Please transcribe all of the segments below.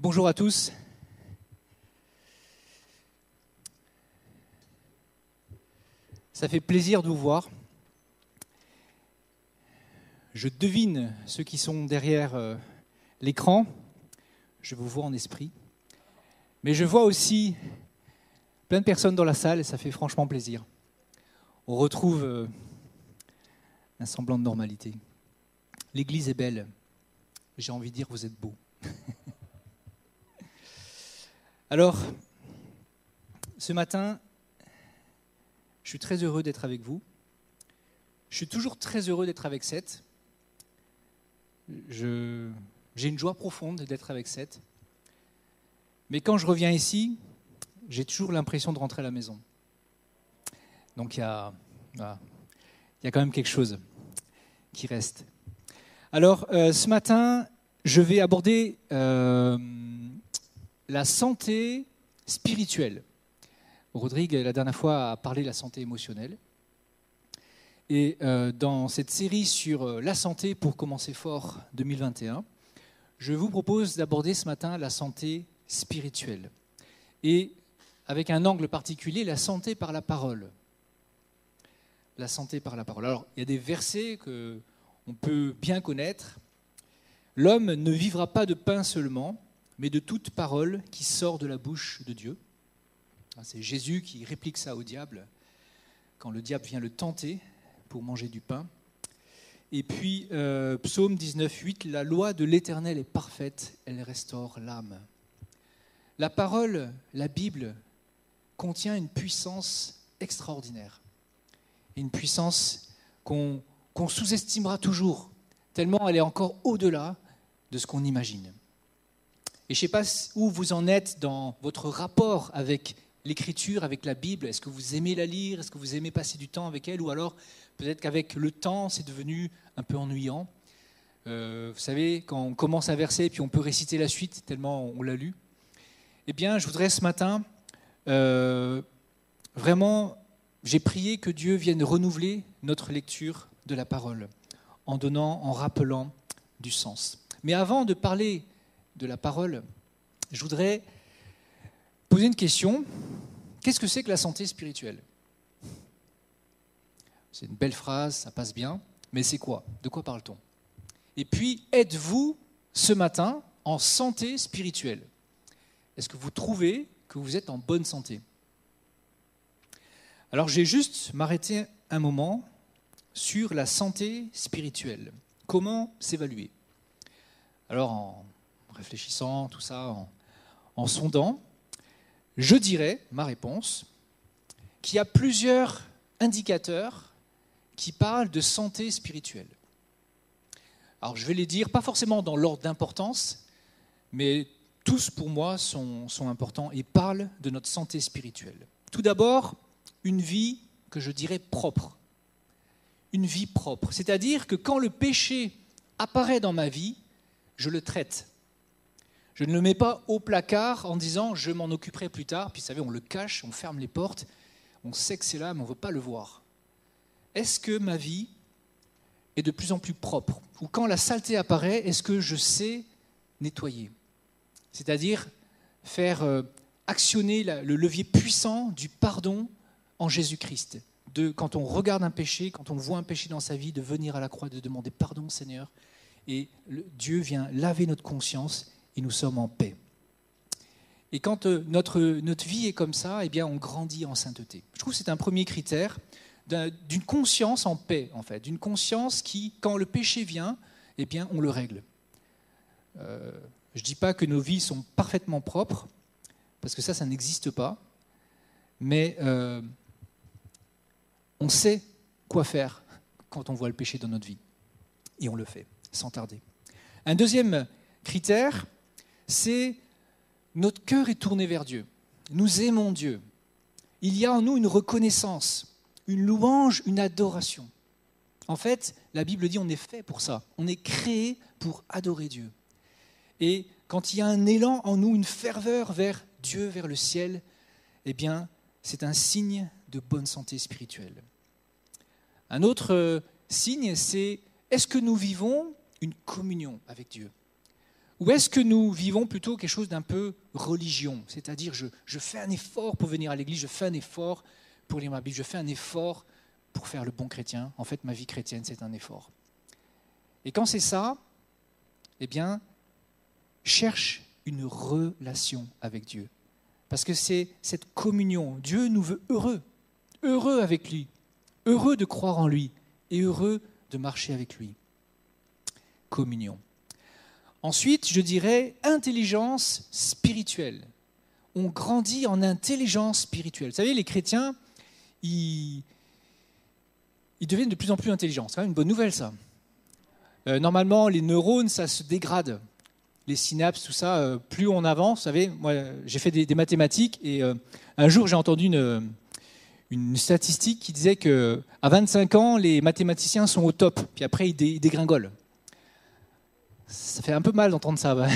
Bonjour à tous. Ça fait plaisir de vous voir. Je devine ceux qui sont derrière euh, l'écran. Je vous vois en esprit. Mais je vois aussi plein de personnes dans la salle et ça fait franchement plaisir. On retrouve euh, un semblant de normalité. L'église est belle. J'ai envie de dire, vous êtes beaux. Alors, ce matin, je suis très heureux d'être avec vous. Je suis toujours très heureux d'être avec Seth. J'ai une joie profonde d'être avec Seth. Mais quand je reviens ici, j'ai toujours l'impression de rentrer à la maison. Donc il y a, il y a quand même quelque chose qui reste. Alors, euh, ce matin, je vais aborder euh, la santé spirituelle. Rodrigue, la dernière fois, a parlé de la santé émotionnelle. Et euh, dans cette série sur la santé pour commencer fort 2021, je vous propose d'aborder ce matin la santé spirituelle. Et avec un angle particulier, la santé par la parole. La santé par la parole. Alors, il y a des versets que on peut bien connaître. L'homme ne vivra pas de pain seulement, mais de toute parole qui sort de la bouche de Dieu. Ah, c'est Jésus qui réplique ça au diable quand le diable vient le tenter pour manger du pain. Et puis, euh, psaume 19, 8, la loi de l'Éternel est parfaite, elle restaure l'âme. La parole, la Bible, contient une puissance extraordinaire. Une puissance qu'on qu'on sous-estimera toujours, tellement elle est encore au-delà de ce qu'on imagine. Et je ne sais pas où vous en êtes dans votre rapport avec l'écriture, avec la Bible. Est-ce que vous aimez la lire? Est-ce que vous aimez passer du temps avec elle? Ou alors peut-être qu'avec le temps, c'est devenu un peu ennuyant. Euh, vous savez, quand on commence un verset, puis on peut réciter la suite, tellement on l'a lu. Eh bien, je voudrais ce matin, euh, vraiment, j'ai prié que Dieu vienne renouveler notre lecture de la parole, en donnant, en rappelant du sens. Mais avant de parler de la parole, je voudrais poser une question. Qu'est-ce que c'est que la santé spirituelle? C'est une belle phrase, ça passe bien, mais c'est quoi? De quoi parle-t-on? Et puis, êtes-vous ce matin en santé spirituelle? Est-ce que vous trouvez que vous êtes en bonne santé? Alors, j'ai juste m'arrêter un moment sur la santé spirituelle. Comment s'évaluer? Alors, en réfléchissant, tout ça, en, sondant, je dirais, ma réponse, qu'il y a plusieurs indicateurs qui parlent de santé spirituelle. Alors, je vais les dire, pas forcément dans l'ordre d'importance, mais tous pour moi sont, importants et parlent de notre santé spirituelle. Tout d'abord, une vie que je dirais propre une vie propre. C'est-à-dire que quand le péché apparaît dans ma vie, je le traite. Je ne le mets pas au placard en disant je m'en occuperai plus tard. Puis vous savez, on le cache, on ferme les portes, on sait que c'est là, mais on ne veut pas le voir. Est-ce que ma vie est de plus en plus propre? Ou quand la saleté apparaît, est-ce que je sais nettoyer? C'est-à-dire faire euh, actionner le levier puissant du pardon en Jésus-Christ de, quand on regarde un péché, quand on voit un péché dans sa vie, de venir à la croix, de demander pardon Seigneur. Et Dieu vient laver notre conscience et nous sommes en paix. Et quand euh, notre, notre vie est comme ça, eh bien, on grandit en sainteté. Je trouve que c'est un premier critère d'une conscience en paix, en fait, d'une conscience qui, quand le péché vient, eh bien, on le règle. Euh, je ne dis pas que nos vies sont parfaitement propres, parce que ça, ça n'existe pas, mais euh, on sait quoi faire quand on voit le péché dans notre vie. Et on le fait, sans tarder. Un deuxième critère, c'est notre cœur est tourné vers Dieu. Nous aimons Dieu. Il y a en nous une reconnaissance, une louange, une adoration. En fait, la Bible dit on est fait pour ça. On est créé pour adorer Dieu. Et quand il y a un élan en nous, une ferveur vers Dieu, vers le ciel, eh bien, c'est un signe de bonne santé spirituelle. Un autre euh, signe, c'est est-ce que nous vivons une communion avec Dieu? Ou est-ce que nous vivons plutôt quelque chose d'un peu religion? C'est-à-dire, je, je, fais un effort pour venir à l'église, je fais un effort pour lire ma Bible, je fais un effort pour faire le bon chrétien. En fait, ma vie chrétienne, c'est un effort. Et quand c'est ça, eh bien, cherche une relation avec Dieu. Parce que c'est cette communion. Dieu nous veut heureux, heureux avec lui, heureux de croire en lui et heureux de marcher avec lui. Communion. Ensuite, je dirais intelligence spirituelle. On grandit en intelligence spirituelle. Vous savez, les chrétiens, ils, deviennent de plus en plus intelligents. C'est quand même une bonne nouvelle, ça. Euh, normalement, les neurones, ça se dégrade. Les synapses, tout ça, euh, plus on avance, vous savez, moi j'ai fait des, mathématiques et euh, un jour j'ai entendu une, une, statistique qui disait qu'à 25 ans, les mathématiciens sont au top, puis après ils, dégringolent. Ça fait un peu mal d'entendre ça.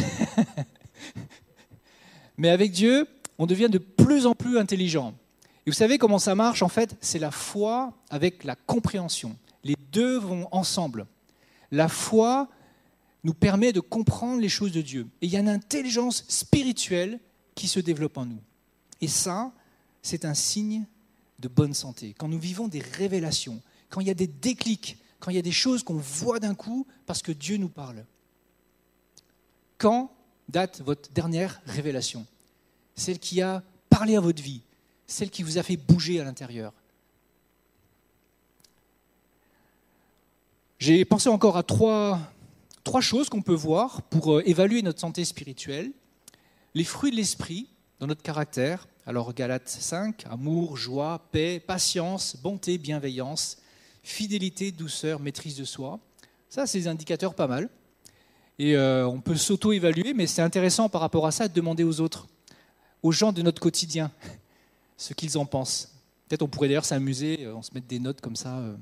Mais avec Dieu, on devient de plus en plus intelligent. Et vous savez comment ça marche En fait, c'est la foi avec la compréhension. Les deux vont ensemble. La foi nous permet de comprendre les choses de Dieu. Et il y a une intelligence spirituelle qui se développe en nous. Et ça, c'est un signe de bonne santé. Quand nous vivons des révélations, quand il y a des déclics, quand il y a des choses qu'on voit d'un coup parce que Dieu nous parle. Quand date votre dernière révélation? Celle qui a parlé à votre vie, celle qui vous a fait bouger à l'intérieur. J'ai pensé encore à trois, choses qu'on peut voir pour euh, évaluer notre santé spirituelle. Les fruits de l'esprit dans notre caractère. Alors Galates 5, amour, joie, paix, patience, bonté, bienveillance, fidélité, douceur, maîtrise de soi. Ça, c'est des indicateurs pas mal. Et euh, on peut s'auto-évaluer, mais c'est intéressant par rapport à ça de demander aux autres, aux gens de notre quotidien ce qu'ils en pensent. Peut-être on pourrait d'ailleurs s'amuser, euh, on se met des notes comme ça. Euh.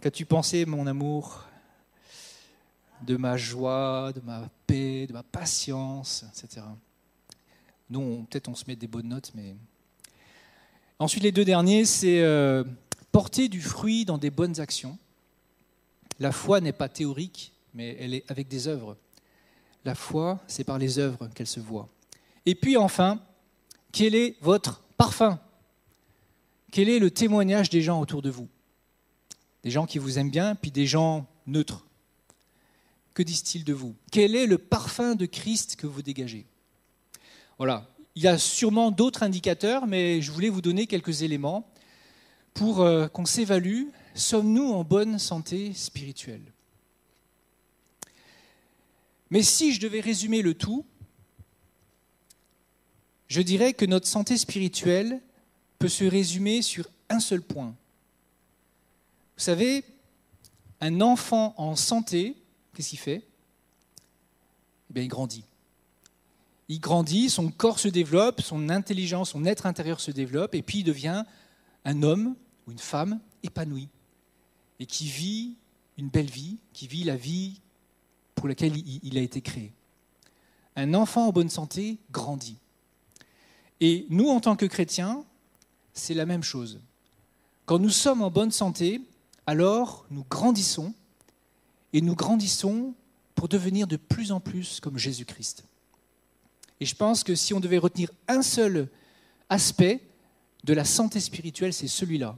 Qu'as-tu pensé, mon amour, de ma joie, de ma paix, de ma patience, etc. Nous, peut-être on se met des bonnes notes, mais... Ensuite, les deux derniers, c'est porter du fruit dans des bonnes actions. La foi n'est pas théorique, mais elle est avec des œuvres. La foi, c'est par les œuvres qu'elle se voit. Et puis enfin, quel est votre parfum? Quel est le témoignage des gens autour de vous? Des gens qui vous aiment bien, puis des gens neutres. Que disent-ils de vous? Quel est le parfum de Christ que vous dégagez? Voilà, il y a sûrement d'autres indicateurs, mais je voulais vous donner quelques éléments pour euh, qu'on s'évalue. Sommes-nous en bonne santé spirituelle? Mais si je devais résumer le tout, je dirais que notre santé spirituelle peut se résumer sur un seul point. Vous savez, un enfant en santé, qu'est-ce qu'il fait? Eh bien, Il grandit. Il grandit, son corps se développe, son intelligence, son être intérieur se développe, et puis il devient un homme ou une femme épanoui, et qui vit une belle vie, qui vit la vie pour laquelle il a été créé. Un enfant en bonne santé grandit. Et nous, en tant que chrétiens, c'est la même chose. Quand nous sommes en bonne santé, alors nous grandissons, et nous grandissons pour devenir de plus en plus comme Jésus-Christ. Et je pense que si on devait retenir un seul aspect de la santé spirituelle, c'est celui-là.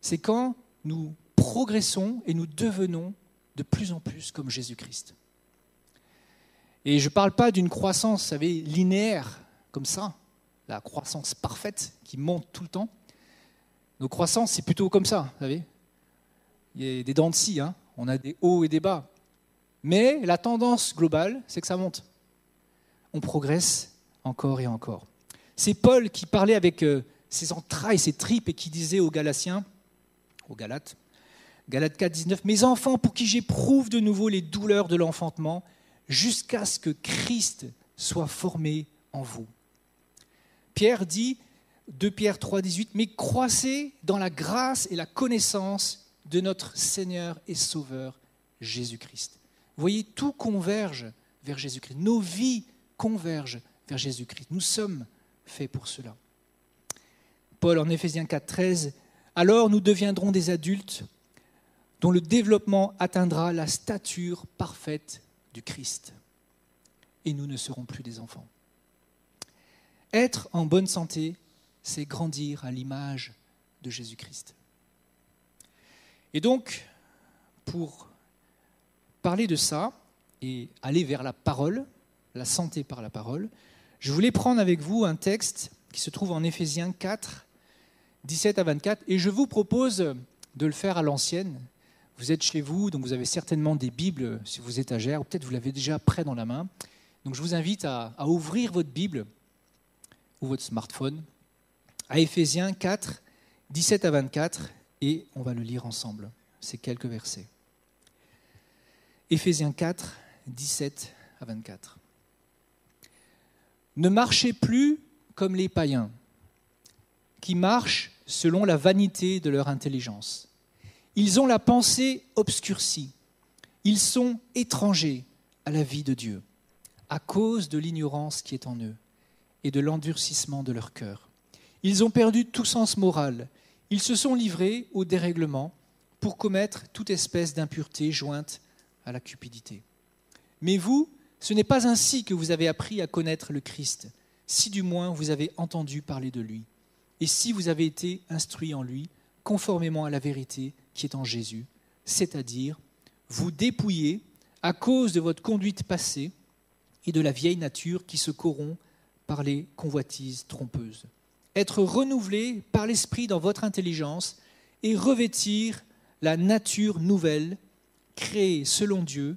C'est quand nous progressons et nous devenons de plus en plus comme Jésus-Christ. Et je ne parle pas d'une croissance, vous savez, linéaire, comme ça la croissance parfaite qui monte tout le temps. Nos croissances, c'est plutôt comme ça, vous savez. Il y a des dents de scie, hein. on a des hauts et des bas. Mais la tendance globale, c'est que ça monte. On progresse encore et encore. C'est Paul qui parlait avec euh, ses entrailles, ses tripes, et qui disait aux Galatiens, aux Galates, Galates 4, 19, Mes enfants, pour qui j'éprouve de nouveau les douleurs de l'enfantement, jusqu'à ce que Christ soit formé en vous. Pierre dit, 2 Pierre 3, 18, mais croissez dans la grâce et la connaissance de notre Seigneur et Sauveur Jésus-Christ. Voyez, tout converge vers Jésus-Christ. Nos vies convergent vers Jésus-Christ. Nous sommes faits pour cela. Paul en Éphésiens 4, 13, alors nous deviendrons des adultes dont le développement atteindra la stature parfaite du Christ. et nous ne serons plus des enfants. Être en bonne santé, c'est grandir à l'image de Jésus-Christ. Et donc, pour parler de ça et aller vers la parole, la santé par la parole, je voulais prendre avec vous un texte qui se trouve en Éphésiens 4, 17 à 24, et je vous propose de le faire à l'ancienne. Vous êtes chez vous, donc vous avez certainement des Bibles sur vos étagères, ou peut-être vous l'avez déjà près dans la main. Donc je vous invite à, à ouvrir votre Bible ou votre smartphone à Éphésiens 4, 17 à 24, et on va le lire ensemble, ces quelques versets. Éphésiens 4, 17 à 24. Ne marchez plus comme les païens, qui marchent selon la vanité de leur intelligence. Ils ont la pensée obscurcie. Ils sont étrangers à la vie de Dieu, à cause de l'ignorance qui est en eux et de l'endurcissement de leur cœur. Ils ont perdu tout sens moral. Ils se sont livrés au dérèglement pour commettre toute espèce d'impureté jointe à la cupidité. Mais vous, ce n'est pas ainsi que vous avez appris à connaître le Christ, si du moins vous avez entendu parler de lui, et si vous avez été instruit en lui, conformément à la vérité qui est en Jésus, c'est-à-dire vous dépouillez à cause de votre conduite passée et de la vieille nature qui se corrompt par les convoitises trompeuses. Être renouvelé par l'Esprit dans votre intelligence et revêtir la nature nouvelle, créée selon Dieu,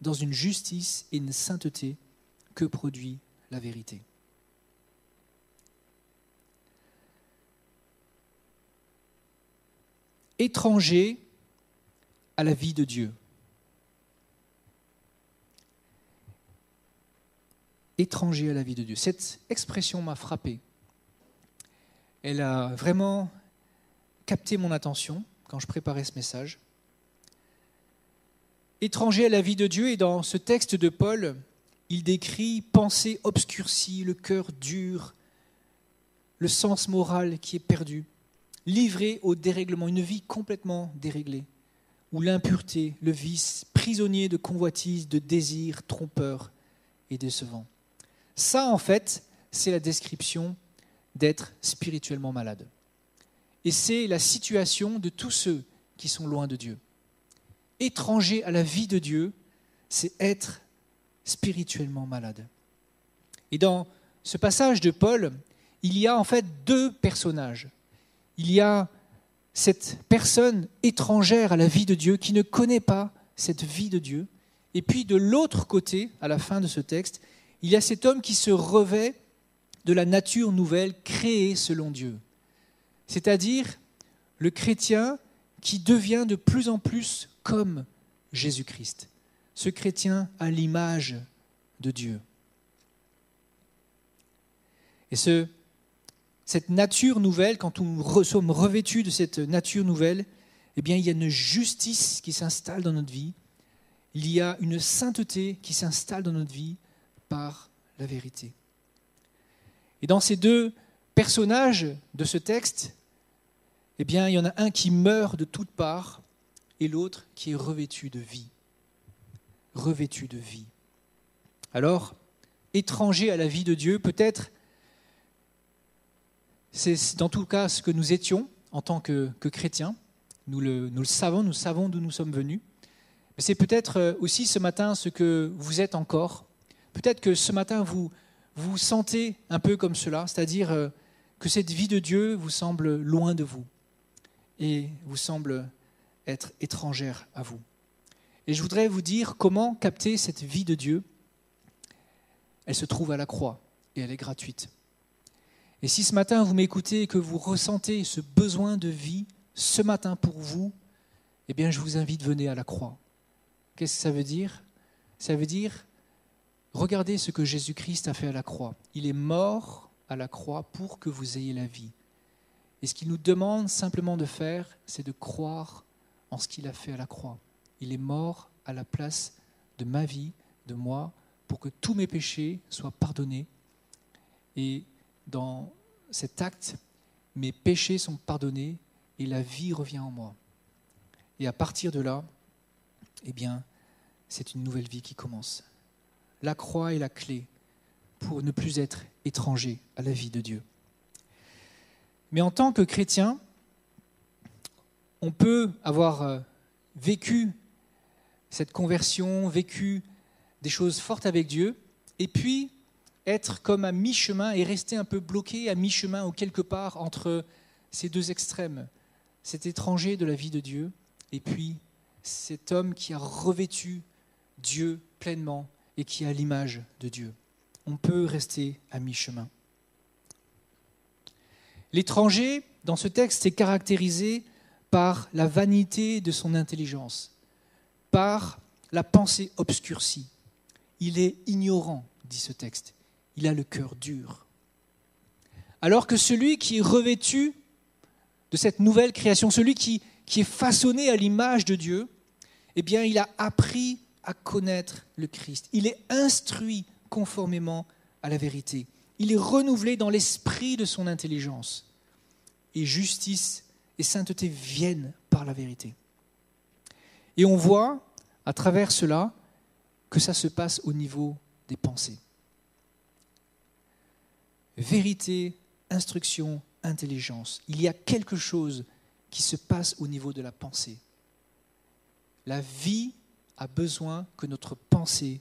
dans une justice et une sainteté que produit la vérité. Étranger à la vie de Dieu. Étranger à la vie de Dieu. Cette expression m'a frappé. Elle a vraiment capté mon attention quand je préparais ce message étranger à la vie de Dieu. Et dans ce texte de Paul, il décrit pensée obscurcie, le cœur dur, le sens moral qui est perdu, livré au dérèglement, une vie complètement déréglée, où l'impureté, le vice, prisonnier de convoitise, de désirs trompeurs et décevants. Ça, en fait, c'est la description d'être spirituellement malade. Et c'est la situation de tous ceux qui sont loin de Dieu étranger à la vie de Dieu, c'est être spirituellement malade. Et dans ce passage de Paul, il y a en fait deux personnages. Il y a cette personne étrangère à la vie de Dieu qui ne connaît pas cette vie de Dieu. Et puis de l'autre côté, à la fin de ce texte, il y a cet homme qui se revêt de la nature nouvelle créée selon Dieu. C'est-à-dire le chrétien qui devient de plus en plus comme Jésus-Christ. Ce chrétien a l'image de Dieu. Et ce, cette nature nouvelle, quand nous sommes revêtus de cette nature nouvelle, eh bien, il y a une justice qui s'installe dans notre vie. Il y a une sainteté qui s'installe dans notre vie par la vérité. Et dans ces deux personnages de ce texte, eh bien, il y en a un qui meurt de toutes parts et l'autre qui est revêtu de vie. Revêtu de vie. Alors, étranger à la vie de Dieu, peut-être, c'est dans tout cas ce que nous étions en tant que, chrétiens. Nous le, nous le savons, nous savons d'où nous sommes venus. Mais c'est peut-être euh, aussi ce matin ce que vous êtes encore. Peut-être que ce matin, vous vous sentez un peu comme cela, c'est-à-dire euh, que cette vie de Dieu vous semble loin de vous et vous semble être étrangère à vous. Et je voudrais vous dire comment capter cette vie de Dieu. Elle se trouve à la croix et elle est gratuite. Et si ce matin vous m'écoutez et que vous ressentez ce besoin de vie ce matin pour vous, eh bien je vous invite, venez à la croix. Qu'est-ce que ça veut dire? Ça veut dire, regardez ce que Jésus-Christ a fait à la croix. Il est mort à la croix pour que vous ayez la vie. Et ce qu'il nous demande simplement de faire, c'est de croire en ce qu'il a fait à la croix. Il est mort à la place de ma vie, de moi, pour que tous mes péchés soient pardonnés. Et dans cet acte, mes péchés sont pardonnés et la vie revient en moi. Et à partir de là, eh bien, c'est une nouvelle vie qui commence. la croix est la clé pour ne plus être étranger à la vie de Dieu. Mais en tant que chrétien, on peut avoir euh, vécu cette conversion, vécu des choses fortes avec Dieu, et puis être comme à mi-chemin et rester un peu bloqué à mi-chemin ou quelque part entre ces deux extrêmes, cet étranger de la vie de Dieu, et puis cet homme qui a revêtu Dieu pleinement et qui a l'image de Dieu. On peut rester à mi-chemin. L'étranger, dans ce texte, est caractérisé par la vanité de son intelligence, par la pensée obscurcie. Il est ignorant, dit ce texte. Il a le cœur dur. Alors que celui qui est revêtu de cette nouvelle création, celui qui, qui est façonné à l'image de Dieu, eh bien, il a appris à connaître le Christ. Il est instruit conformément à la vérité. Il est renouvelé dans l'esprit de son intelligence. Et justice et sainteté viennent par la vérité. Et on voit à travers cela que ça se passe au niveau des pensées. Vérité, instruction, intelligence. Il y a quelque chose qui se passe au niveau de la pensée. La vie a besoin que notre pensée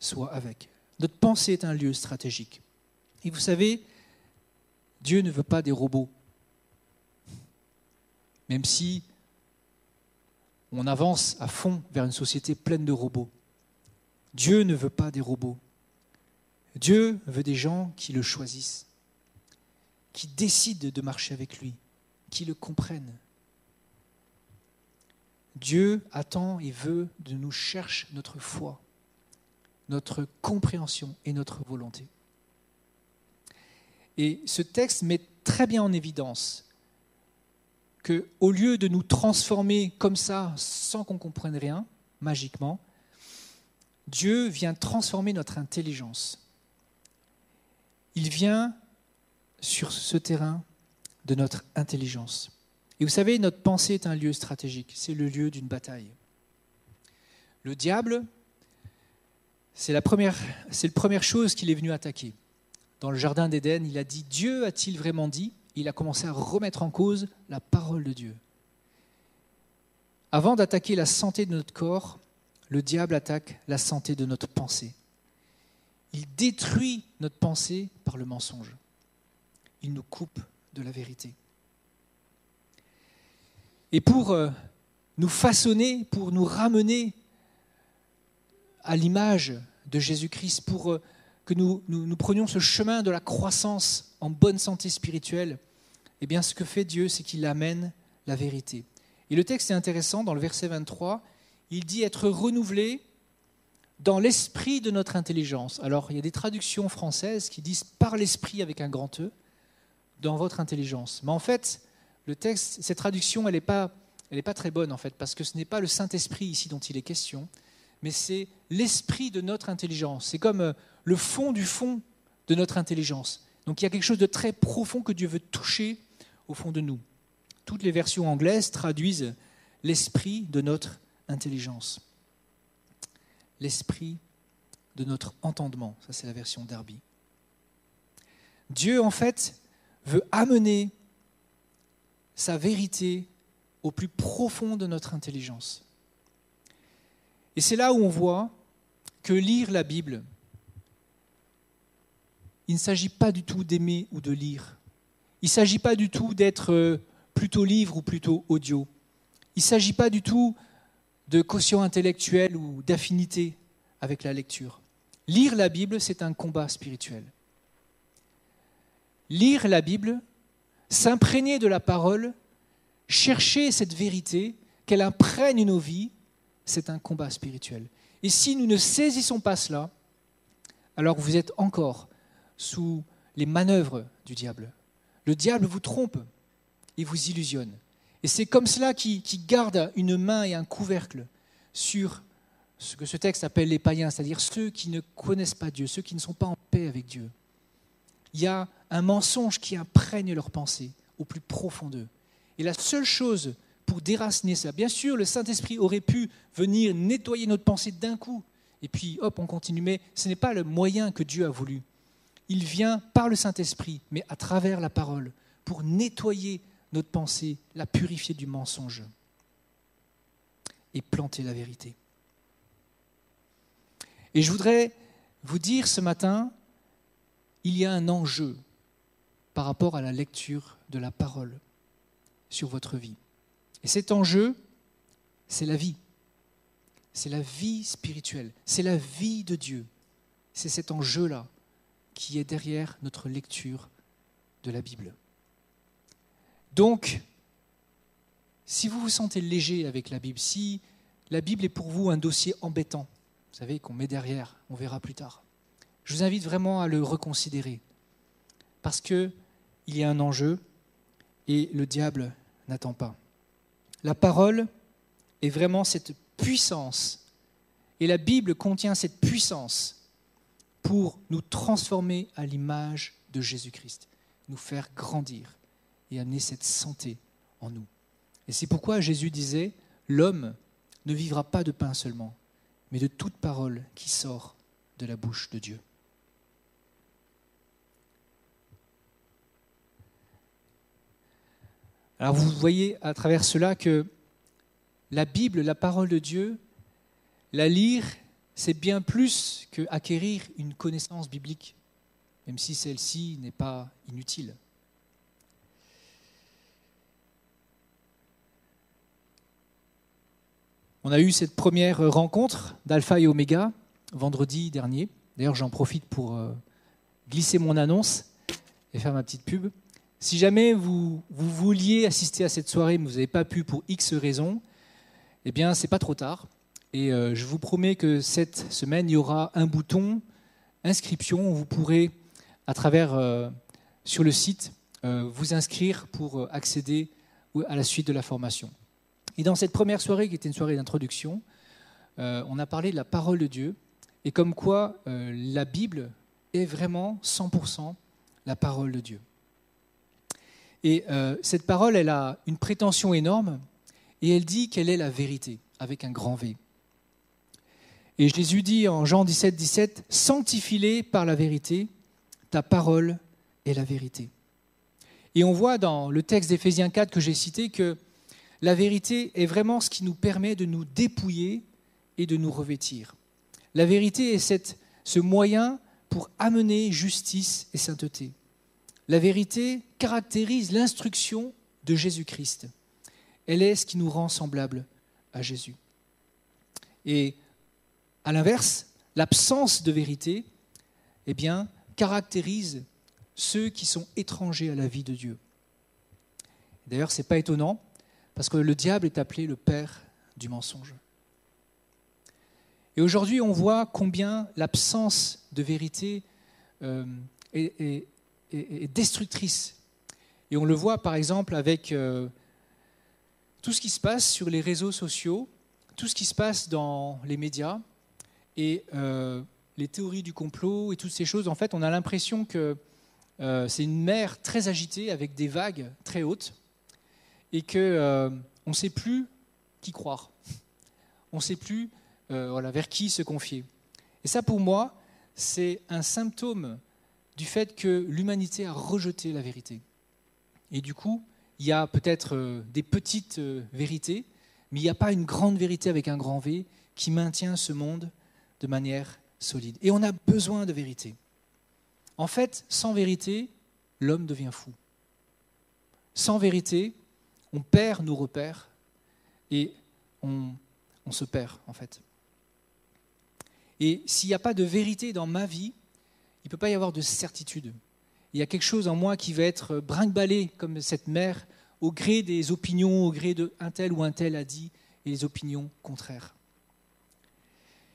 soit avec. Notre pensée est un lieu stratégique. Et vous savez, Dieu ne veut pas des robots. Même si on avance à fond vers une société pleine de robots. Dieu ne veut pas des robots. Dieu veut des gens qui le choisissent, qui décident de marcher avec lui, qui le comprennent. Dieu attend et veut de nous chercher notre foi, notre compréhension et notre volonté. Et ce texte met très bien en évidence que, au lieu de nous transformer comme ça, sans qu'on comprenne rien, magiquement, Dieu vient transformer notre intelligence. Il vient sur ce terrain de notre intelligence. Et vous savez, notre pensée est un lieu stratégique, c'est le lieu d'une bataille. Le diable, c'est la première, c'est la première chose qu'il est venu attaquer. Dans le jardin d'Éden, il a dit Dieu a-t-il vraiment dit? Il a commencé à remettre en cause la parole de Dieu. Avant d'attaquer la santé de notre corps, le diable attaque la santé de notre pensée. Il détruit notre pensée par le mensonge. Il nous coupe de la vérité. Et pour euh, nous façonner, pour nous ramener à l'image de Jésus-Christ, pour euh, que nous, prenions ce chemin de la croissance en bonne santé spirituelle, eh bien ce que fait Dieu, c'est qu'il amène la vérité. Et le texte est intéressant, dans le verset 23, il dit être renouvelé dans l'esprit de notre intelligence. Alors il y a des traductions françaises qui disent par l'esprit avec un grand E, dans votre intelligence. Mais en fait, le texte, cette traduction, elle n'est pas, pas très bonne en fait, parce que ce n'est pas le Saint-Esprit ici dont il est question, mais c'est l'esprit de notre intelligence. C'est comme euh, le fond du fond de notre intelligence. Donc il y a quelque chose de très profond que Dieu veut toucher au fond de nous. Toutes les versions anglaises traduisent l'esprit de notre intelligence. L'esprit de notre entendement. Ça, c'est la version Derby. Dieu, en fait, veut amener sa vérité au plus profond de notre intelligence. Et c'est là où on voit que lire la Bible, il ne s'agit pas du tout d'aimer ou de lire. Il ne s'agit pas du tout d'être euh, plutôt livre ou plutôt audio. Il ne s'agit pas du tout de quotient intellectuel ou d'affinité avec la lecture. Lire la Bible, c'est un combat spirituel. Lire la Bible, s'imprégner de la parole, chercher cette vérité, qu'elle imprègne nos vies, c'est un combat spirituel. Et si nous ne saisissons pas cela, alors vous êtes encore sous les manœuvres du diable. Le diable vous trompe et vous illusionne. Et c'est comme cela qui, qui garde une main et un couvercle sur ce que ce texte appelle les païens, c'est-à-dire ceux qui ne connaissent pas Dieu, ceux qui ne sont pas en paix avec Dieu. Il y a un mensonge qui imprègne leurs pensées au plus profond d'eux. Et la seule chose pour déraciner ça, bien sûr, le Saint-Esprit aurait pu venir nettoyer notre pensée d'un coup et puis hop, on continue. Mais ce n'est pas le moyen que Dieu a voulu. Il vient par le Saint-Esprit, mais à travers la parole, pour nettoyer notre pensée, la purifier du mensonge et planter la vérité. Et je voudrais vous dire ce matin, il y a un enjeu par rapport à la lecture de la parole sur votre vie. Et cet enjeu, c'est la vie. C'est la vie spirituelle. C'est la vie de Dieu. C'est cet enjeu-là qui est derrière notre lecture de la Bible. Donc, si vous vous sentez léger avec la Bible, si la Bible est pour vous un dossier embêtant, vous savez, qu'on met derrière, on verra plus tard, je vous invite vraiment à le reconsidérer. Parce qu'il y a un enjeu et le diable n'attend pas. La parole est vraiment cette puissance. Et la Bible contient cette puissance pour nous transformer à l'image de Jésus-Christ, nous faire grandir et amener cette santé en nous. Et c'est pourquoi Jésus disait, l'homme ne vivra pas de pain seulement, mais de toute parole qui sort de la bouche de Dieu. Alors vous voyez à travers cela que la Bible, la parole de Dieu, la lire, c'est bien plus qu'acquérir une connaissance biblique, même si celle-ci n'est pas inutile. On a eu cette première rencontre d'Alpha et Oméga vendredi dernier. D'ailleurs, j'en profite pour euh, glisser mon annonce et faire ma petite pub. Si jamais vous, vouliez assister à cette soirée, mais vous n'avez pas pu pour X raisons, eh bien, c'est pas trop tard. Et euh, je vous promets que cette semaine, il y aura un bouton inscription où vous pourrez, à travers euh, sur le site, vous inscrire pour accéder à la suite de la formation. Et dans cette première soirée, qui était une soirée d'introduction, on a parlé de la parole de Dieu et comme quoi la Bible est vraiment 100% la parole de Dieu. Et cette parole, elle a une prétention énorme et elle dit qu'elle est la vérité, avec un grand V. Et Jésus dit en Jean 17, 17, Sanctifie-les par la vérité, ta parole est la vérité. Et on voit dans le texte d'Éphésiens 4 que j'ai cité que la vérité est vraiment ce qui nous permet de nous dépouiller et de nous revêtir. La vérité est ce moyen pour amener justice et sainteté. La vérité caractérise l'instruction de Jésus-Christ. Elle est ce qui nous rend semblables à Jésus. Et à l'inverse, l'absence de vérité eh bien, caractérise ceux qui sont étrangers à la vie de Dieu. D'ailleurs, ce n'est pas étonnant, parce que le diable est appelé le père du mensonge. Et aujourd'hui, on voit combien l'absence de vérité euh, est, destructrice. Et on le voit par exemple avec euh, tout ce qui se passe sur les réseaux sociaux, tout ce qui se passe dans les médias, et euh, les théories du complot et toutes ces choses, en fait, on a l'impression que c'est une mer très agitée avec des vagues très hautes et qu'on euh, ne sait plus qui croire. On ne sait plus voilà, vers qui se confier. Et ça, pour moi, c'est un symptôme du fait que l'humanité a rejeté la vérité. Et du coup, il y a peut-être des petites vérités, mais il n'y a pas une grande vérité avec un grand V qui maintient ce monde de manière solide. Et on a besoin de vérité. En fait, sans vérité, l'homme devient fou. Sans vérité, on perd nos repères et on, se perd, en fait. Et s'il n'y a pas de vérité dans ma vie, il ne peut pas y avoir de certitude. Il y a quelque chose en moi qui va être brinque-ballé comme cette mère au gré des opinions, au gré de un tel ou un tel a dit, et les opinions contraires.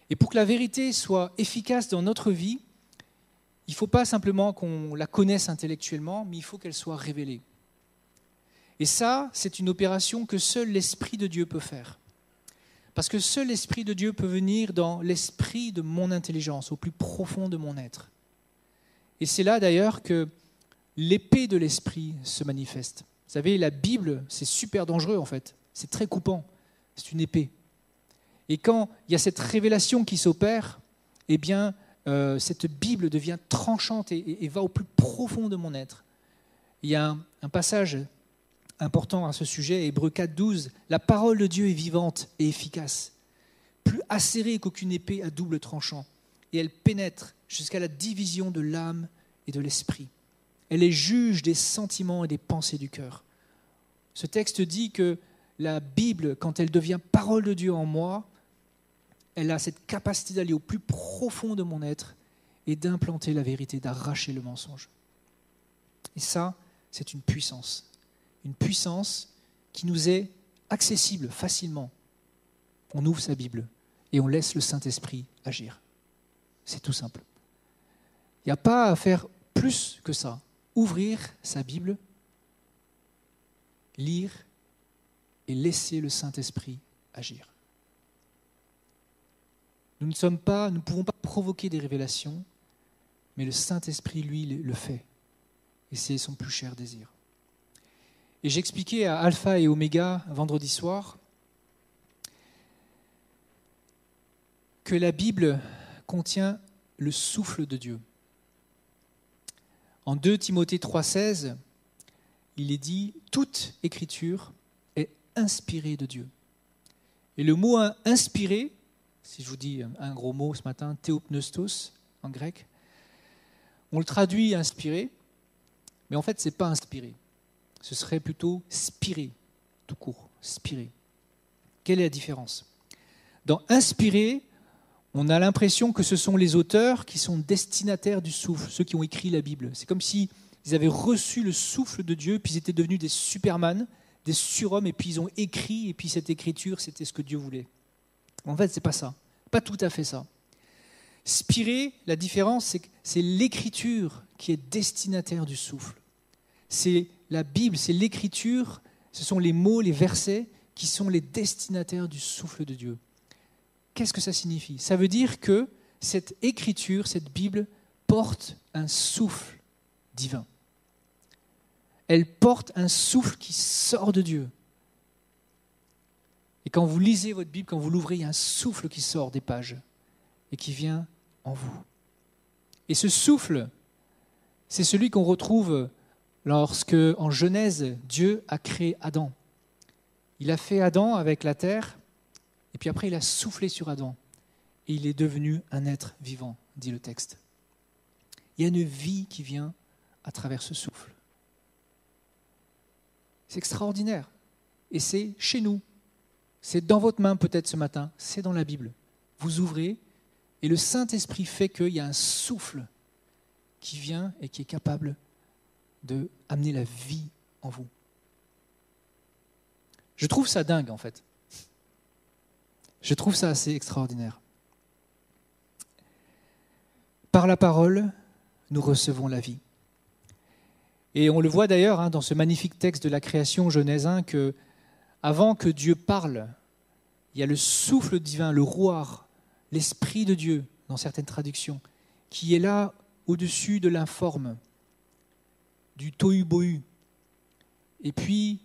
Et pour que la vérité soit efficace dans notre vie, il ne faut pas simplement qu'on la connaisse intellectuellement, mais il faut qu'elle soit révélée. Et ça, c'est une opération que seul l'Esprit de Dieu peut faire. Parce que seul l'Esprit de Dieu peut venir dans l'esprit de mon intelligence, au plus profond de mon être. Et c'est là d'ailleurs que l'épée de l'Esprit se manifeste. Vous savez, la Bible, c'est super dangereux en fait. C'est très coupant. C'est une épée. Et quand il y a cette révélation qui s'opère, eh bien, euh, cette Bible devient tranchante et, va au plus profond de mon être. Il y a un, un passage important à ce sujet, Hébreu 4, 12. La parole de Dieu est vivante et efficace, plus acérée qu'aucune épée à double tranchant, et elle pénètre jusqu'à la division de l'âme et de l'esprit. Elle est juge des sentiments et des pensées du cœur. Ce texte dit que la Bible, quand elle devient parole de Dieu en moi, elle a cette capacité d'aller au plus profond de mon être et d'implanter la vérité, d'arracher le mensonge. Et ça, c'est une puissance. Une puissance qui nous est accessible facilement. On ouvre sa Bible et on laisse le Saint-Esprit agir. C'est tout simple. Il n'y a pas à faire plus que ça. Ouvrir sa Bible, lire et laisser le Saint-Esprit agir. Nous ne sommes pas, nous pouvons pas provoquer des révélations, mais le Saint-Esprit, lui, le fait. Et c'est son plus cher désir. Et j'expliquais à Alpha et Oméga vendredi soir que la Bible contient le souffle de Dieu. En 2 Timothée 3,16, il est dit Toute écriture est inspirée de Dieu. Et le mot inspiré, si je vous dis un gros mot ce matin, théopneustos en grec, on le traduit inspiré, mais en fait, ce n'est pas inspiré. Ce serait plutôt spiré, tout court, spiré. Quelle est la différence? Dans inspiré, on a l'impression que ce sont les auteurs qui sont destinataires du souffle, ceux qui ont écrit la Bible. C'est comme si ils avaient reçu le souffle de Dieu, puis ils étaient devenus des superman, des surhommes, et puis ils ont écrit, et puis cette écriture, c'était ce que Dieu voulait. En fait, c'est pas ça. Pas tout à fait ça. Spiré, la différence, c'est que c'est l'écriture qui est destinataire du souffle. C'est la Bible, c'est l'écriture, ce sont les mots, les versets qui sont les destinataires du souffle de Dieu. Qu'est-ce que ça signifie? Ça veut dire que cette écriture, cette Bible, porte un souffle divin. Elle porte un souffle qui sort de Dieu. Et quand vous lisez votre Bible, quand vous l'ouvrez, il y a un souffle qui sort des pages et qui vient en vous. Et ce souffle, c'est celui qu'on retrouve lorsque, en Genèse, Dieu a créé Adam. Il a fait Adam avec la terre, et puis après, il a soufflé sur Adam. Et il est devenu un être vivant, dit le texte. Il y a une vie qui vient à travers ce souffle. C'est extraordinaire. Et c'est chez nous. C'est dans votre main peut-être ce matin. C'est dans la Bible. Vous ouvrez et le Saint-Esprit fait qu'il y a un souffle qui vient et qui est capable de amener la vie en vous. Je trouve ça dingue en fait. Je trouve ça assez extraordinaire. Par la parole, nous recevons la vie. Et on le voit d'ailleurs hein, dans ce magnifique texte de la création Genèse 1 que avant que Dieu parle, il y a le souffle divin, le roi, l'esprit de Dieu dans certaines traductions, qui est là au-dessus de l'informe, du tohu-bohu. Et puis,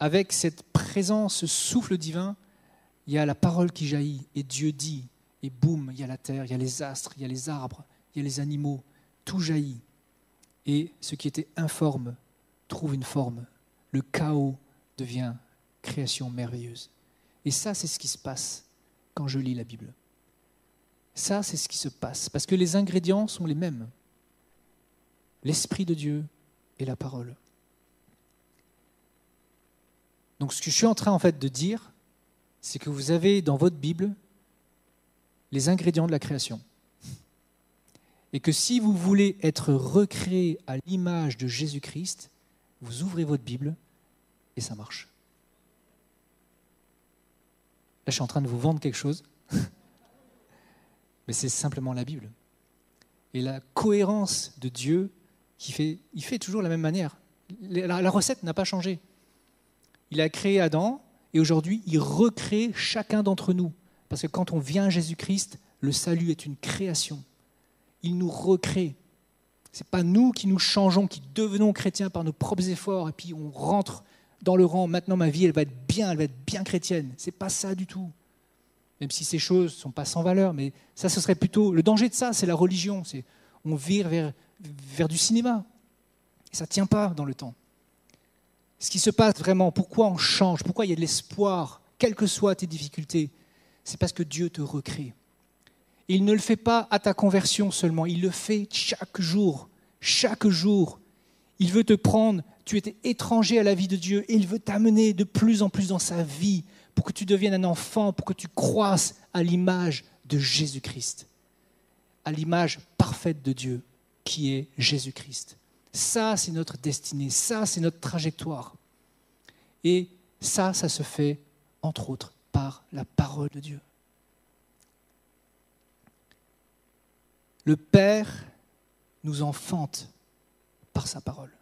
avec cette présence, ce souffle divin, il y a la parole qui jaillit et Dieu dit, et boum, il y a la terre, il y a les astres, il y a les arbres, il y a les animaux, tout jaillit. Et ce qui était informe trouve une forme. Le chaos devient création merveilleuse. Et ça, c'est ce qui se passe quand je lis la Bible. Ça, c'est ce qui se passe, parce que les ingrédients sont les mêmes. L'Esprit de Dieu et la parole. Donc ce que je suis en train en fait de dire, c'est que vous avez dans votre Bible les ingrédients de la création. Et que si vous voulez être recréé à l'image de Jésus-Christ, vous ouvrez votre Bible et ça marche. Là, je suis en train de vous vendre quelque chose, mais c'est simplement la Bible. Et la cohérence de Dieu, il fait toujours la même manière. la recette n'a pas changé. Il a créé Adam, et aujourd'hui, il recrée chacun d'entre nous. Parce que quand on vient à Jésus-Christ, le salut est une création. Il nous recrée. Ce n'est pas nous qui nous changeons, qui devenons chrétiens par nos propres efforts, et puis on rentre dans le rang. Maintenant, ma vie, elle va être bien, elle va être bien chrétienne. Ce n'est pas ça du tout. même si ces choses ne sont pas sans valeur, mais ça, ce serait plutôt... Le danger de ça, c'est la religion. C'est On vire vers, vers du cinéma. Ça ne tient pas dans le temps. Ce qui se passe vraiment, pourquoi on change, pourquoi il y a de l'espoir, quelles que soient tes difficultés, c'est parce que Dieu te recrée. Il ne le fait pas à ta conversion seulement, il le fait chaque jour, chaque jour. Il veut te prendre, tu étais étranger à la vie de Dieu, et il veut t'amener de plus en plus dans sa vie pour que tu deviennes un enfant, pour que tu croisses à l'image de Jésus-Christ, à l'image parfaite de Dieu qui est Jésus-Christ. Ça, c'est notre destinée, ça, c'est notre trajectoire. Et ça, ça se fait, entre autres, par la parole de Dieu. Le Père nous enfante par sa parole.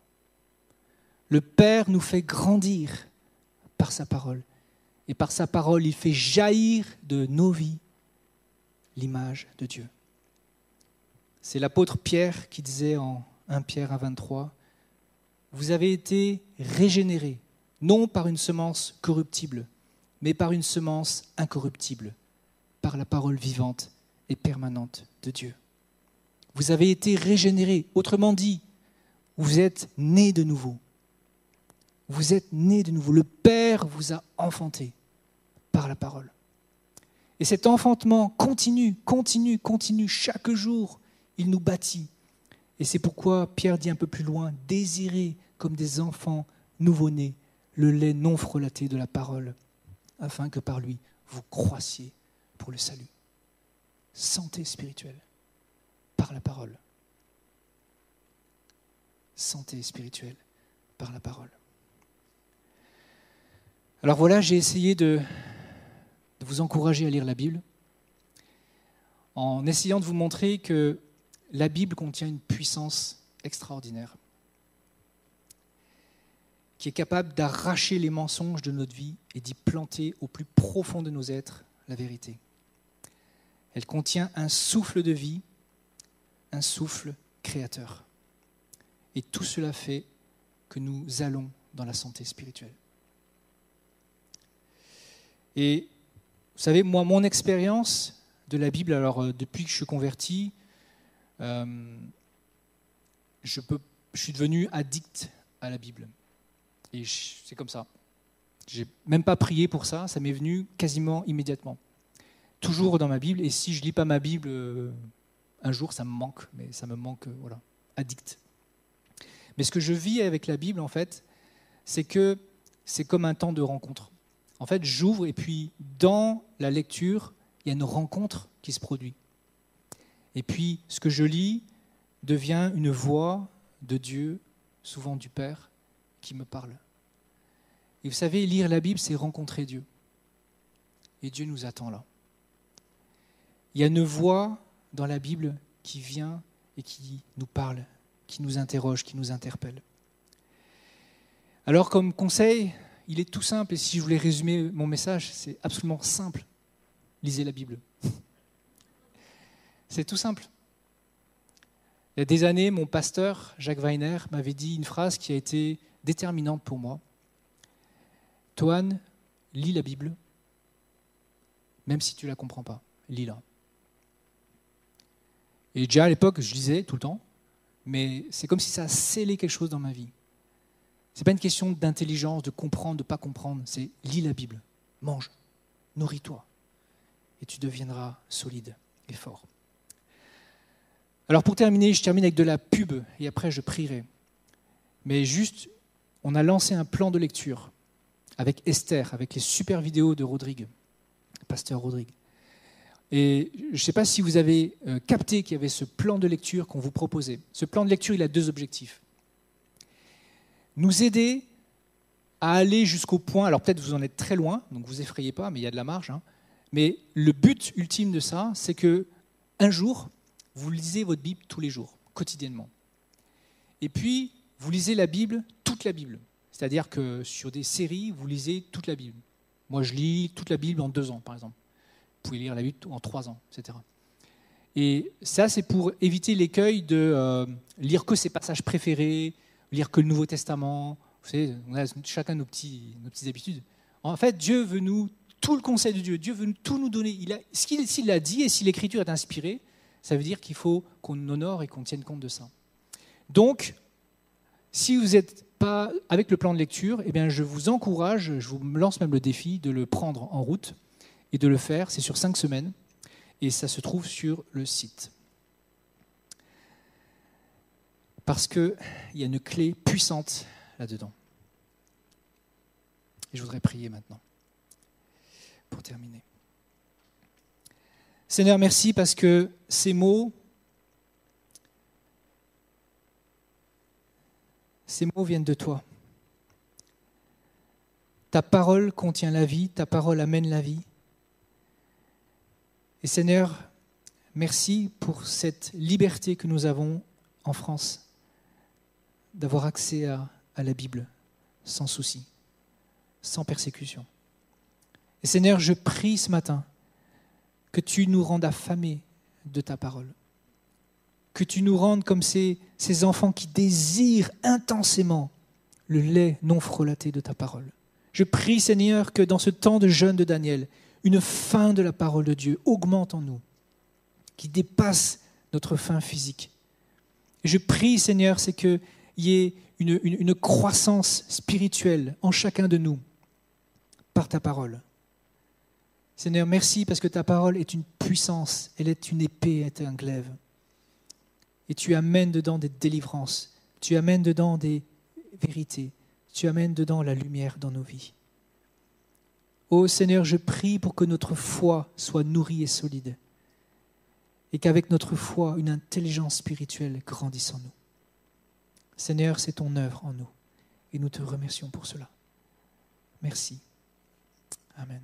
Le Père nous fait grandir par sa parole. Et par sa parole, il fait jaillir de nos vies l'image de Dieu. C'est l'apôtre Pierre qui disait en 1 Pierre à 23, Vous avez été régénérés, non par une semence corruptible, mais par une semence incorruptible, par la parole vivante et permanente de Dieu. Vous avez été régénérés. Autrement dit, vous êtes nés de nouveau. Vous êtes nés de nouveau. Le Père vous a enfanté par la parole. Et cet enfantement continue, continue, continue. Chaque jour, il nous bâtit. Et c'est pourquoi Pierre dit un peu plus loin, désirez comme des enfants nouveau-nés le lait non frelaté de la parole, afin que par lui vous croissiez pour le salut. Santé spirituelle par la parole. Santé spirituelle par la parole. Alors voilà, j'ai essayé de, vous encourager à lire la Bible en essayant de vous montrer que la Bible contient une puissance extraordinaire qui est capable d'arracher les mensonges de notre vie et d'y planter au plus profond de nos êtres la vérité. Elle contient un souffle de vie un souffle créateur. Et tout cela fait que nous allons dans la santé spirituelle. Et vous savez, moi, mon expérience de la Bible, alors euh, depuis que je suis converti, euh, je, suis devenu addict à la Bible. Et c'est comme ça. J'ai même pas prié pour ça, ça m'est venu quasiment immédiatement. Toujours dans ma Bible, et si je lis pas ma Bible euh, un jour, ça me manque, mais ça me manque, voilà, addict. Mais ce que je vis avec la Bible, en fait, c'est que c'est comme un temps de rencontre. En fait, j'ouvre et puis dans la lecture, il y a une rencontre qui se produit. Et puis, ce que je lis devient une voix de Dieu, souvent du Père, qui me parle. Et vous savez, lire la Bible, c'est rencontrer Dieu. Et Dieu nous attend là. Il y a une voix dans la Bible qui vient et qui nous parle, qui nous interroge, qui nous interpelle. Alors comme conseil, il est tout simple, et si je voulais résumer mon message, c'est absolument simple. Lisez la Bible. C'est tout simple. Il y a des années, mon pasteur, Jacques Weiner, m'avait dit une phrase qui a été déterminante pour moi. Toine, lis la Bible, même si tu ne la comprends pas, lis-la. Et déjà à l'époque, je lisais tout le temps, mais c'est comme si ça a scellé quelque chose dans ma vie. Ce n'est pas une question d'intelligence, de comprendre, de ne pas comprendre. C'est lis la Bible, mange, nourris-toi, et tu deviendras solide et fort. Alors pour terminer, je termine avec de la pub, et après je prierai. Mais juste, on a lancé un plan de lecture avec Esther, avec les super vidéos de Rodrigue, pasteur Rodrigue. Et je ne sais pas si vous avez euh, capté qu'il y avait ce plan de lecture qu'on vous proposait. Ce plan de lecture, il a deux objectifs. Nous aider à aller jusqu'au point, alors peut-être vous en êtes très loin, donc vous effrayez pas, mais il y a de la marge. Hein. mais le but ultime de ça, c'est que un jour, vous lisez votre Bible tous les jours, quotidiennement. Et puis, vous lisez la Bible, toute la Bible. C'est-à-dire que sur des séries, vous lisez toute la Bible. Moi, je lis toute la Bible en deux ans, par exemple pouvez lire la Bible en trois ans, etc. Et ça, c'est pour éviter l'écueil de euh, lire que ses passages préférés, lire que le Nouveau Testament. Vous savez, on a chacun nos, petits, nos petites habitudes. En fait, Dieu veut nous tout le conseil de Dieu. Dieu veut tout nous donner. Il a, s'il l'a dit et si l'Écriture est inspirée, ça veut dire qu'il faut qu'on honore et qu'on tienne compte de ça. Donc, si vous n'êtes pas avec le plan de lecture, eh bien, je vous encourage, je vous lance même le défi de le prendre en route et de le faire. C'est sur cinq semaines et ça se trouve sur le site. Parce qu'il y a une clé puissante là-dedans. Et je voudrais prier maintenant pour terminer. Seigneur, merci parce que ces mots, ces mots viennent de toi. Ta parole contient la vie, ta parole amène la vie. Et Seigneur, merci pour cette liberté que nous avons en France d'avoir accès à, à, la Bible sans souci, sans persécution. Et Seigneur, je prie ce matin que tu nous rendes affamés de ta parole, que tu nous rendes comme ces, enfants qui désirent intensément le lait non frelaté de ta parole. Je prie, Seigneur, que dans ce temps de jeûne de Daniel, une faim de la parole de Dieu augmente en nous, qui dépasse notre faim physique. Je prie, Seigneur, c'est qu'il y ait une, croissance spirituelle en chacun de nous par ta parole. Seigneur, merci parce que ta parole est une puissance, elle est une épée, elle est un glaive. Et tu amènes dedans des délivrances, tu amènes dedans des vérités, tu amènes dedans la lumière dans nos vies. Ô Seigneur, je prie pour que notre foi soit nourrie et solide et qu'avec notre foi, une intelligence spirituelle grandisse en nous. Seigneur, c'est ton œuvre en nous et nous te remercions pour cela. Merci. Amen.